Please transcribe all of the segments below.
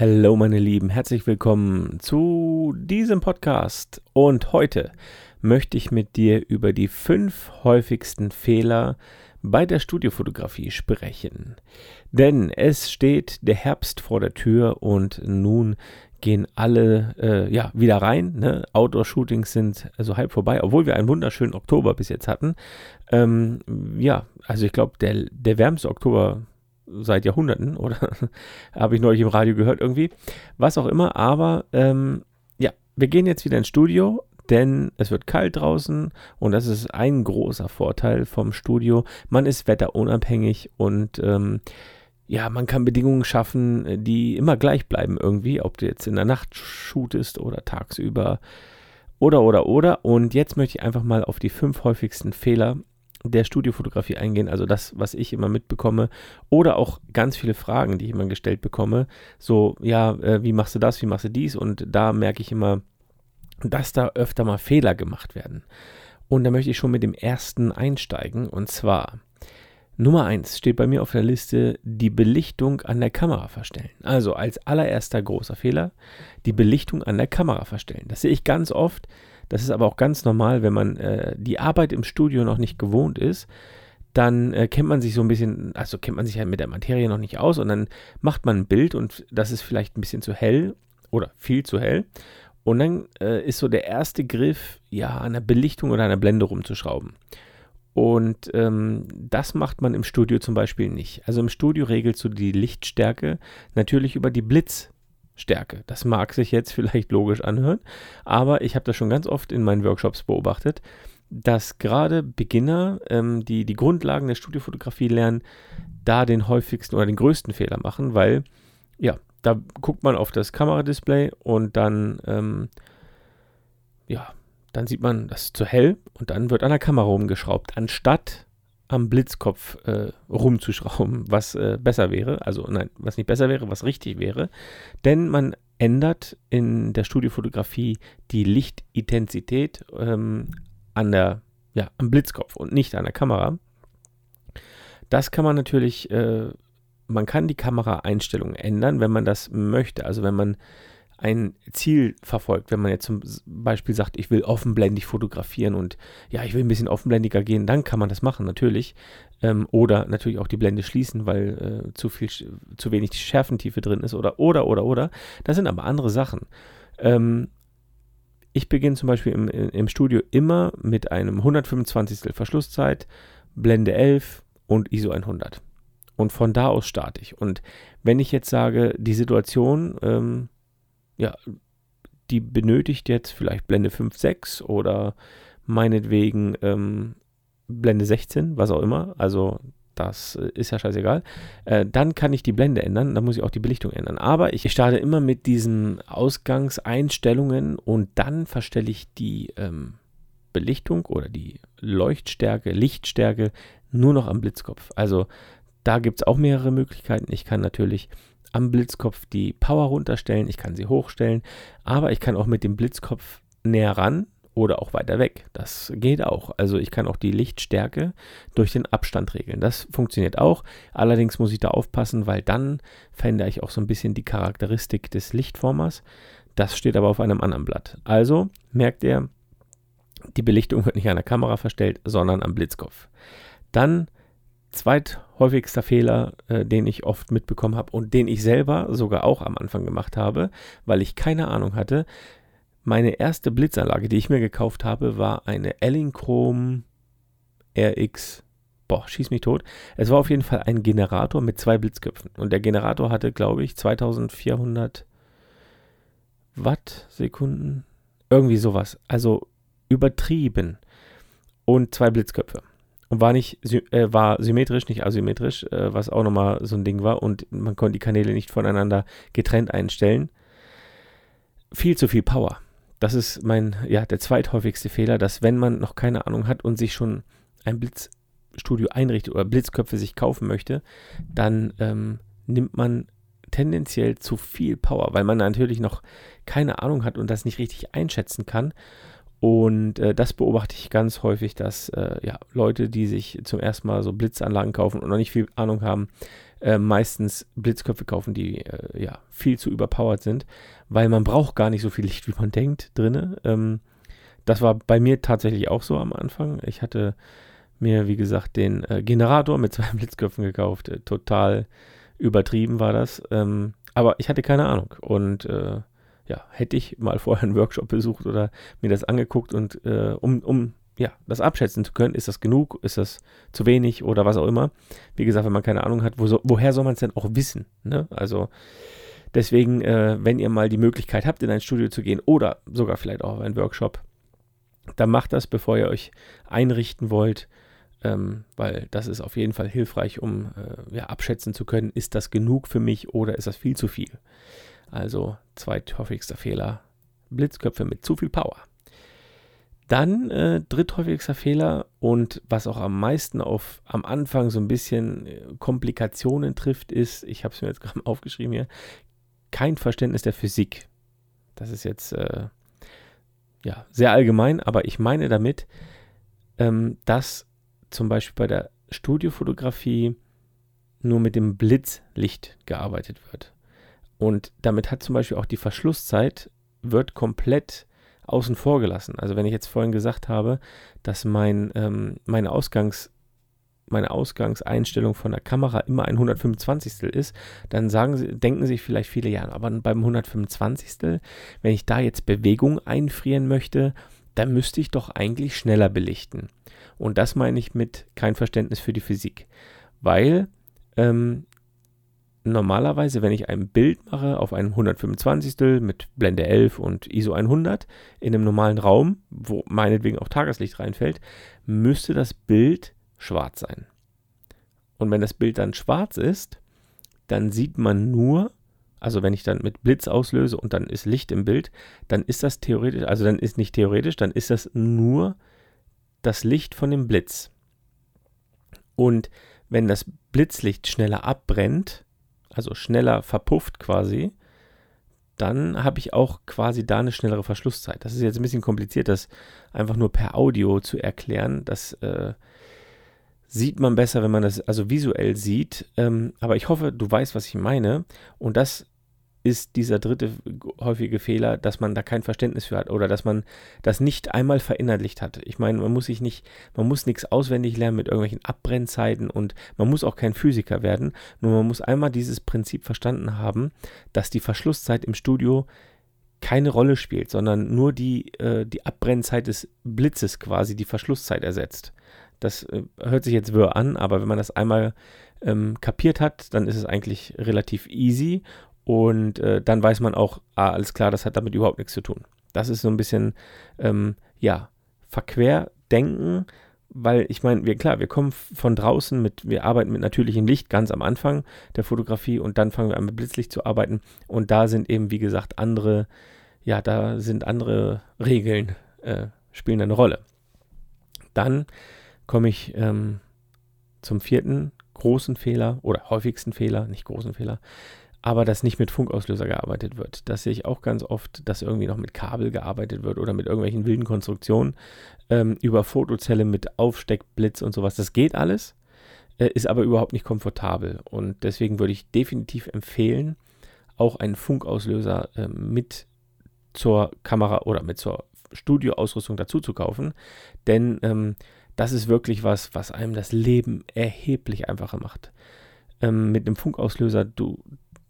Hallo meine Lieben, herzlich willkommen zu diesem Podcast. Und heute möchte ich mit dir über die fünf häufigsten Fehler bei der Studiofotografie sprechen. Denn es steht der Herbst vor der Tür und nun gehen alle äh, ja, wieder rein. Ne? Outdoor-Shootings sind also halb vorbei, obwohl wir einen wunderschönen Oktober bis jetzt hatten. Ähm, ja, also ich glaube, der, der wärmste Oktober seit Jahrhunderten, oder? Habe ich neulich im Radio gehört irgendwie. Was auch immer, aber ähm, ja, wir gehen jetzt wieder ins Studio, denn es wird kalt draußen und das ist ein großer Vorteil vom Studio. Man ist wetterunabhängig und ähm, ja, man kann Bedingungen schaffen, die immer gleich bleiben irgendwie, ob du jetzt in der Nacht shootest oder tagsüber oder oder oder. Und jetzt möchte ich einfach mal auf die fünf häufigsten Fehler der Studiofotografie eingehen, also das, was ich immer mitbekomme, oder auch ganz viele Fragen, die ich immer gestellt bekomme. So, ja, äh, wie machst du das, wie machst du dies? Und da merke ich immer, dass da öfter mal Fehler gemacht werden. Und da möchte ich schon mit dem ersten einsteigen, und zwar Nummer 1 steht bei mir auf der Liste die Belichtung an der Kamera verstellen. Also als allererster großer Fehler die Belichtung an der Kamera verstellen. Das sehe ich ganz oft das ist aber auch ganz normal, wenn man äh, die Arbeit im Studio noch nicht gewohnt ist, dann äh, kennt man sich so ein bisschen, also kennt man sich halt mit der Materie noch nicht aus und dann macht man ein Bild und das ist vielleicht ein bisschen zu hell oder viel zu hell. Und dann äh, ist so der erste Griff, ja, an der Belichtung oder an der Blende rumzuschrauben. Und ähm, das macht man im Studio zum Beispiel nicht. Also im Studio regelst du die Lichtstärke natürlich über die Blitz, Stärke. Das mag sich jetzt vielleicht logisch anhören, aber ich habe das schon ganz oft in meinen Workshops beobachtet, dass gerade Beginner, ähm, die die Grundlagen der Studiofotografie lernen, da den häufigsten oder den größten Fehler machen, weil ja, da guckt man auf das Kameradisplay und dann ähm, ja, dann sieht man, das ist zu hell und dann wird an der Kamera rumgeschraubt, anstatt am Blitzkopf äh, rumzuschrauben, was äh, besser wäre. Also nein, was nicht besser wäre, was richtig wäre. Denn man ändert in der Studiofotografie die Lichtintensität ähm, an der, ja, am Blitzkopf und nicht an der Kamera. Das kann man natürlich, äh, man kann die Kameraeinstellungen ändern, wenn man das möchte. Also wenn man ein Ziel verfolgt. Wenn man jetzt zum Beispiel sagt, ich will offenblendig fotografieren und ja, ich will ein bisschen offenblendiger gehen, dann kann man das machen, natürlich. Ähm, oder natürlich auch die Blende schließen, weil äh, zu viel, zu wenig Schärfentiefe drin ist oder, oder, oder, oder. Das sind aber andere Sachen. Ähm, ich beginne zum Beispiel im, im Studio immer mit einem 125. Verschlusszeit, Blende 11 und ISO 100. Und von da aus starte ich. Und wenn ich jetzt sage, die Situation, ähm, ja, die benötigt jetzt vielleicht Blende 5, 6 oder meinetwegen ähm, Blende 16, was auch immer. Also das äh, ist ja scheißegal. Äh, dann kann ich die Blende ändern, dann muss ich auch die Belichtung ändern. Aber ich starte immer mit diesen Ausgangseinstellungen und dann verstelle ich die ähm, Belichtung oder die Leuchtstärke, Lichtstärke nur noch am Blitzkopf. Also da gibt es auch mehrere Möglichkeiten. Ich kann natürlich am Blitzkopf die Power runterstellen, ich kann sie hochstellen, aber ich kann auch mit dem Blitzkopf näher ran oder auch weiter weg. Das geht auch. Also ich kann auch die Lichtstärke durch den Abstand regeln. Das funktioniert auch. Allerdings muss ich da aufpassen, weil dann verändere ich auch so ein bisschen die Charakteristik des Lichtformers. Das steht aber auf einem anderen Blatt. Also merkt ihr, die Belichtung wird nicht an der Kamera verstellt, sondern am Blitzkopf. Dann zweithäufigster Fehler, äh, den ich oft mitbekommen habe und den ich selber sogar auch am Anfang gemacht habe, weil ich keine Ahnung hatte. Meine erste Blitzanlage, die ich mir gekauft habe, war eine Ellinchrom RX. Boah, schieß mich tot. Es war auf jeden Fall ein Generator mit zwei Blitzköpfen. Und der Generator hatte, glaube ich, 2400 Watt Sekunden. Irgendwie sowas. Also übertrieben. Und zwei Blitzköpfe und war nicht äh, war symmetrisch, nicht asymmetrisch, äh, was auch nochmal so ein Ding war und man konnte die Kanäle nicht voneinander getrennt einstellen. Viel zu viel Power. Das ist mein, ja, der zweithäufigste Fehler, dass wenn man noch keine Ahnung hat und sich schon ein Blitzstudio einrichtet oder Blitzköpfe sich kaufen möchte, dann ähm, nimmt man tendenziell zu viel Power, weil man natürlich noch keine Ahnung hat und das nicht richtig einschätzen kann und äh, das beobachte ich ganz häufig, dass äh, ja, Leute, die sich zum ersten Mal so Blitzanlagen kaufen und noch nicht viel Ahnung haben, äh, meistens Blitzköpfe kaufen, die äh, ja viel zu überpowered sind, weil man braucht gar nicht so viel Licht, wie man denkt, drinne. Ähm, das war bei mir tatsächlich auch so am Anfang. Ich hatte mir, wie gesagt, den äh, Generator mit zwei Blitzköpfen gekauft. Total übertrieben war das. Ähm, aber ich hatte keine Ahnung. Und äh, ja, hätte ich mal vorher einen Workshop besucht oder mir das angeguckt und äh, um, um ja, das abschätzen zu können, ist das genug, ist das zu wenig oder was auch immer. Wie gesagt, wenn man keine Ahnung hat, wo so, woher soll man es denn auch wissen? Ne? Also deswegen, äh, wenn ihr mal die Möglichkeit habt, in ein Studio zu gehen oder sogar vielleicht auch auf einen Workshop, dann macht das, bevor ihr euch einrichten wollt, ähm, weil das ist auf jeden Fall hilfreich, um äh, ja, abschätzen zu können, ist das genug für mich oder ist das viel zu viel. Also zweithäufigster Fehler, Blitzköpfe mit zu viel Power. Dann äh, dritthäufigster Fehler und was auch am meisten auf am Anfang so ein bisschen äh, Komplikationen trifft, ist, ich habe es mir jetzt gerade aufgeschrieben hier, kein Verständnis der Physik. Das ist jetzt äh, ja sehr allgemein, aber ich meine damit, ähm, dass zum Beispiel bei der Studiofotografie nur mit dem Blitzlicht gearbeitet wird. Und damit hat zum Beispiel auch die Verschlusszeit wird komplett außen vor gelassen. Also wenn ich jetzt vorhin gesagt habe, dass mein, ähm, meine, Ausgangs, meine Ausgangseinstellung von der Kamera immer ein 125. ist, dann sagen sie, denken sich vielleicht viele, ja, aber beim 125. wenn ich da jetzt Bewegung einfrieren möchte, dann müsste ich doch eigentlich schneller belichten. Und das meine ich mit kein Verständnis für die Physik. Weil ähm, normalerweise, wenn ich ein Bild mache auf einem 125. mit Blende 11 und ISO 100 in einem normalen Raum, wo meinetwegen auch Tageslicht reinfällt, müsste das Bild schwarz sein. Und wenn das Bild dann schwarz ist, dann sieht man nur, also wenn ich dann mit Blitz auslöse und dann ist Licht im Bild, dann ist das theoretisch, also dann ist nicht theoretisch, dann ist das nur das Licht von dem Blitz. Und wenn das Blitzlicht schneller abbrennt, also schneller verpufft quasi, dann habe ich auch quasi da eine schnellere Verschlusszeit. Das ist jetzt ein bisschen kompliziert, das einfach nur per Audio zu erklären. Das äh, sieht man besser, wenn man das also visuell sieht. Ähm, aber ich hoffe, du weißt, was ich meine. Und das ist dieser dritte häufige Fehler, dass man da kein Verständnis für hat oder dass man das nicht einmal verinnerlicht hat. Ich meine, man muss sich nicht, man muss nichts auswendig lernen mit irgendwelchen Abbrennzeiten und man muss auch kein Physiker werden, nur man muss einmal dieses Prinzip verstanden haben, dass die Verschlusszeit im Studio keine Rolle spielt, sondern nur die, äh, die Abbrennzeit des Blitzes quasi die Verschlusszeit ersetzt. Das äh, hört sich jetzt wirr an, aber wenn man das einmal ähm, kapiert hat, dann ist es eigentlich relativ easy und äh, dann weiß man auch, ah, alles klar, das hat damit überhaupt nichts zu tun. Das ist so ein bisschen, ähm, ja, Verquerdenken, weil ich meine, wir klar, wir kommen von draußen mit, wir arbeiten mit natürlichem Licht ganz am Anfang der Fotografie und dann fangen wir an mit Blitzlicht zu arbeiten und da sind eben, wie gesagt, andere, ja, da sind andere Regeln, äh, spielen eine Rolle. Dann komme ich ähm, zum vierten großen Fehler oder häufigsten Fehler, nicht großen Fehler, aber dass nicht mit Funkauslöser gearbeitet wird. Das sehe ich auch ganz oft, dass irgendwie noch mit Kabel gearbeitet wird oder mit irgendwelchen wilden Konstruktionen ähm, über Fotozelle mit Aufsteckblitz und sowas. Das geht alles, äh, ist aber überhaupt nicht komfortabel. Und deswegen würde ich definitiv empfehlen, auch einen Funkauslöser äh, mit zur Kamera oder mit zur Studioausrüstung dazu zu kaufen. Denn ähm, das ist wirklich was, was einem das Leben erheblich einfacher macht. Ähm, mit einem Funkauslöser, du,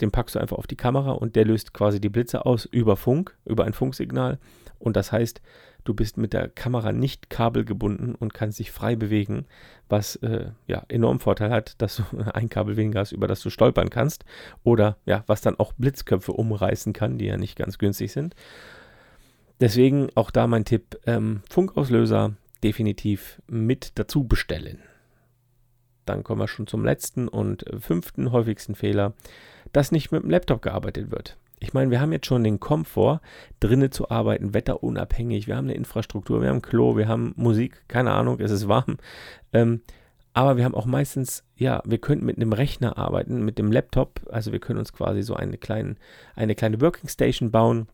den packst du einfach auf die Kamera und der löst quasi die Blitze aus über Funk, über ein Funksignal. Und das heißt, du bist mit der Kamera nicht kabelgebunden und kannst dich frei bewegen, was äh, ja enorm Vorteil hat, dass du ein Kabel weniger hast, über das du stolpern kannst. Oder ja, was dann auch Blitzköpfe umreißen kann, die ja nicht ganz günstig sind. Deswegen auch da mein Tipp: ähm, Funkauslöser definitiv mit dazu bestellen. Dann kommen wir schon zum letzten und fünften häufigsten Fehler dass nicht mit dem Laptop gearbeitet wird. Ich meine, wir haben jetzt schon den Komfort, drinnen zu arbeiten, wetterunabhängig. Wir haben eine Infrastruktur, wir haben Klo, wir haben Musik, keine Ahnung, es ist warm. Ähm, aber wir haben auch meistens, ja, wir könnten mit einem Rechner arbeiten, mit dem Laptop. Also wir können uns quasi so eine, kleine, eine kleine Working Station bauen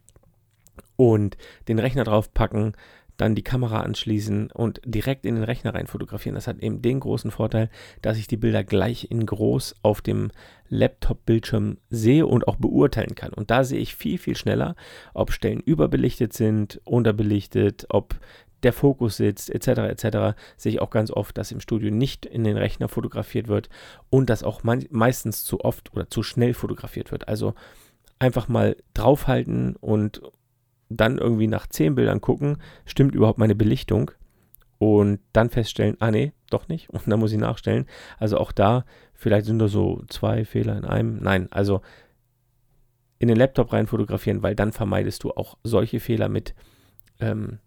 und den Rechner draufpacken, dann die Kamera anschließen und direkt in den Rechner rein fotografieren. Das hat eben den großen Vorteil, dass ich die Bilder gleich in groß auf dem Laptop-Bildschirm sehe und auch beurteilen kann. Und da sehe ich viel, viel schneller, ob Stellen überbelichtet sind, unterbelichtet, ob der Fokus sitzt, etc. etc. sehe ich auch ganz oft, dass im Studio nicht in den Rechner fotografiert wird und dass auch meistens zu oft oder zu schnell fotografiert wird. Also einfach mal draufhalten und dann irgendwie nach zehn Bildern gucken, stimmt überhaupt meine Belichtung und dann feststellen, ah nee, doch nicht und dann muss ich nachstellen. Also auch da, vielleicht sind da so zwei Fehler in einem. Nein, also in den Laptop rein fotografieren, weil dann vermeidest du auch solche Fehler mit ähm,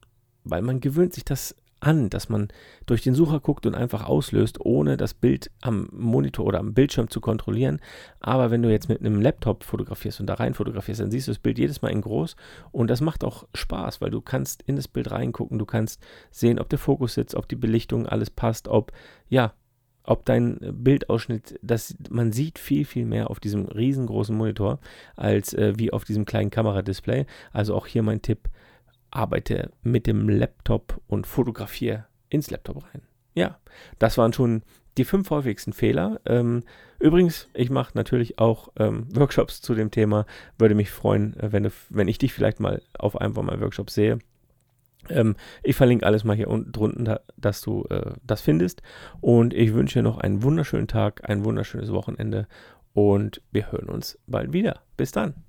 weil man gewöhnt sich das an, dass man durch den Sucher guckt und einfach auslöst, ohne das Bild am Monitor oder am Bildschirm zu kontrollieren. Aber wenn du jetzt mit einem Laptop fotografierst und da rein fotografierst, dann siehst du das Bild jedes Mal in groß und das macht auch Spaß, weil du kannst in das Bild reingucken, du kannst sehen, ob der Fokus sitzt, ob die Belichtung alles passt, ob ja, ob dein Bildausschnitt, das man sieht viel viel mehr auf diesem riesengroßen Monitor als äh, wie auf diesem kleinen Kameradisplay. Also auch hier mein Tipp, arbeite mit dem Laptop und fotografiere ins Laptop rein. Ja, das waren schon die fünf häufigsten Fehler. Ähm, übrigens, ich mache natürlich auch ähm, Workshops zu dem Thema. Würde mich freuen, äh, wenn, du, wenn ich dich vielleicht mal auf einem von meinen Workshops sehe. Ähm, ich verlinke alles mal hier unten drunten, dass du äh, das findest. Und ich wünsche dir noch einen wunderschönen Tag, ein wunderschönes Wochenende und wir hören uns bald wieder. Bis dann.